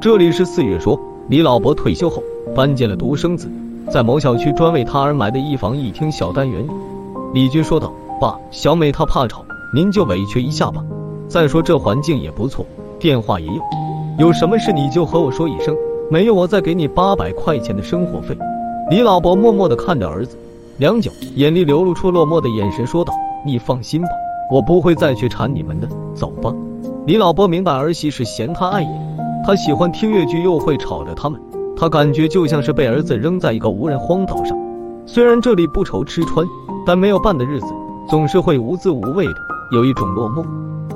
这里是四月说李老伯退休后搬进了独生子在某小区专为他而买的一房一厅小单元。李军说道爸小美她怕吵您就委屈一下吧。再说这环境也不错电话也有。有什么事你就和我说一声没有我再给你八百块钱的生活费。李老伯默默的看着儿子。良久，眼里流露出落寞的眼神，说道：“你放心吧，我不会再去缠你们的，走吧。”李老伯明白儿媳是嫌他碍眼。他喜欢听越剧，又会吵着他们，他感觉就像是被儿子扔在一个无人荒岛上。虽然这里不愁吃穿，但没有伴的日子总是会无滋无味的，有一种落寞。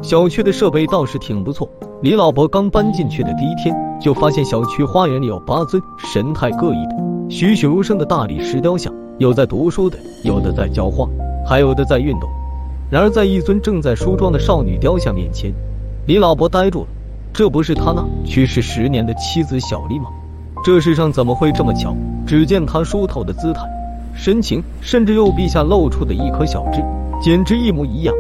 小区的设备倒是挺不错。李老伯刚搬进去的第一天，就发现小区花园里有八尊神态各异的栩栩如生的大理石雕像，有在读书的，有的在浇花，还有的在运动。然而，在一尊正在梳妆的少女雕像面前，李老伯呆住了。这不是他那去世十年的妻子小丽吗？这世上怎么会这么巧？只见他梳头的姿态、神情，甚至右臂下露出的一颗小痣，简直一模一样。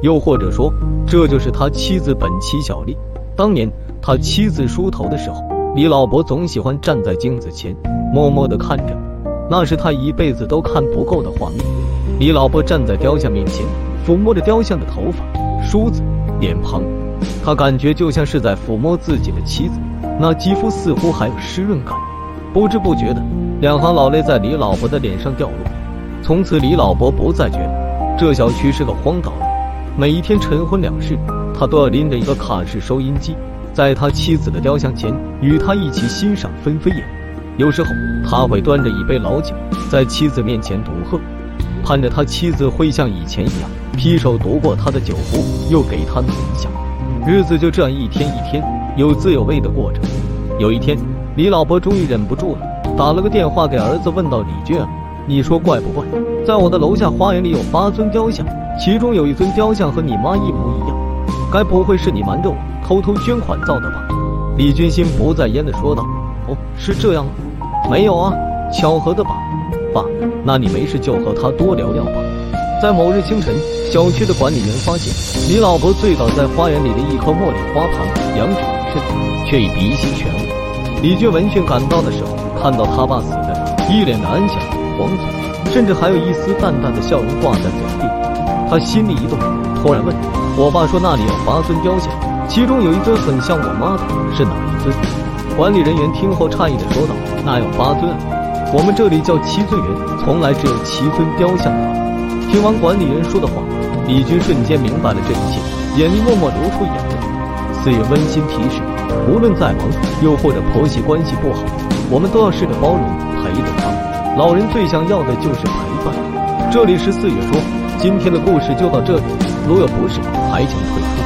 又或者说，这就是他妻子本妻小丽。当年他妻子梳头的时候，李老伯总喜欢站在镜子前，默默地看着，那是他一辈子都看不够的画面。李老伯站在雕像面前，抚摸着雕像的头发、梳子、脸庞。他感觉就像是在抚摸自己的妻子，那肌肤似乎还有湿润感。不知不觉的，两行老泪在李老伯的脸上掉落。从此，李老伯不再觉得这小区是个荒岛了。每一天晨昏两世，他都要拎着一个卡式收音机，在他妻子的雕像前与他一起欣赏纷飞燕。有时候，他会端着一杯老酒，在妻子面前独喝，盼着他妻子会像以前一样，劈手夺过他的酒壶，又给他暖一下。日子就这样一天一天有滋有味的过着。有一天，李老伯终于忍不住了，打了个电话给儿子，问道：“李军啊，你说怪不怪？在我的楼下花园里有八尊雕像，其中有一尊雕像和你妈一模一样，该不会是你瞒着我偷偷捐款造的吧？”李军心不在焉的说道：“哦，是这样吗？没有啊，巧合的吧？爸，那你没事就和他多聊聊吧。”在某日清晨，小区的管理员发现李老伯醉倒在花园里的一棵茉莉花旁，两指一伸，却已鼻息全无。李俊闻讯赶到的时候，看到他爸死的一脸的安详、黄嘴，甚至还有一丝淡淡的笑容挂在嘴边。他心里一动，突然问：“我爸说那里有八尊雕像，其中有一尊很像我妈的，是哪一尊？”管理人员听后诧异的说道：“那有八尊啊？我们这里叫七尊园，从来只有七尊雕像。”听完管理员说的话，李军瞬间明白了这一切，眼里默默流出眼泪。四爷温馨提示：无论再忙，又或者婆媳关系不好，我们都要试着包容，陪着他。老人最想要的就是陪伴。这里是四月说，今天的故事就到这里，如有不适，还请退。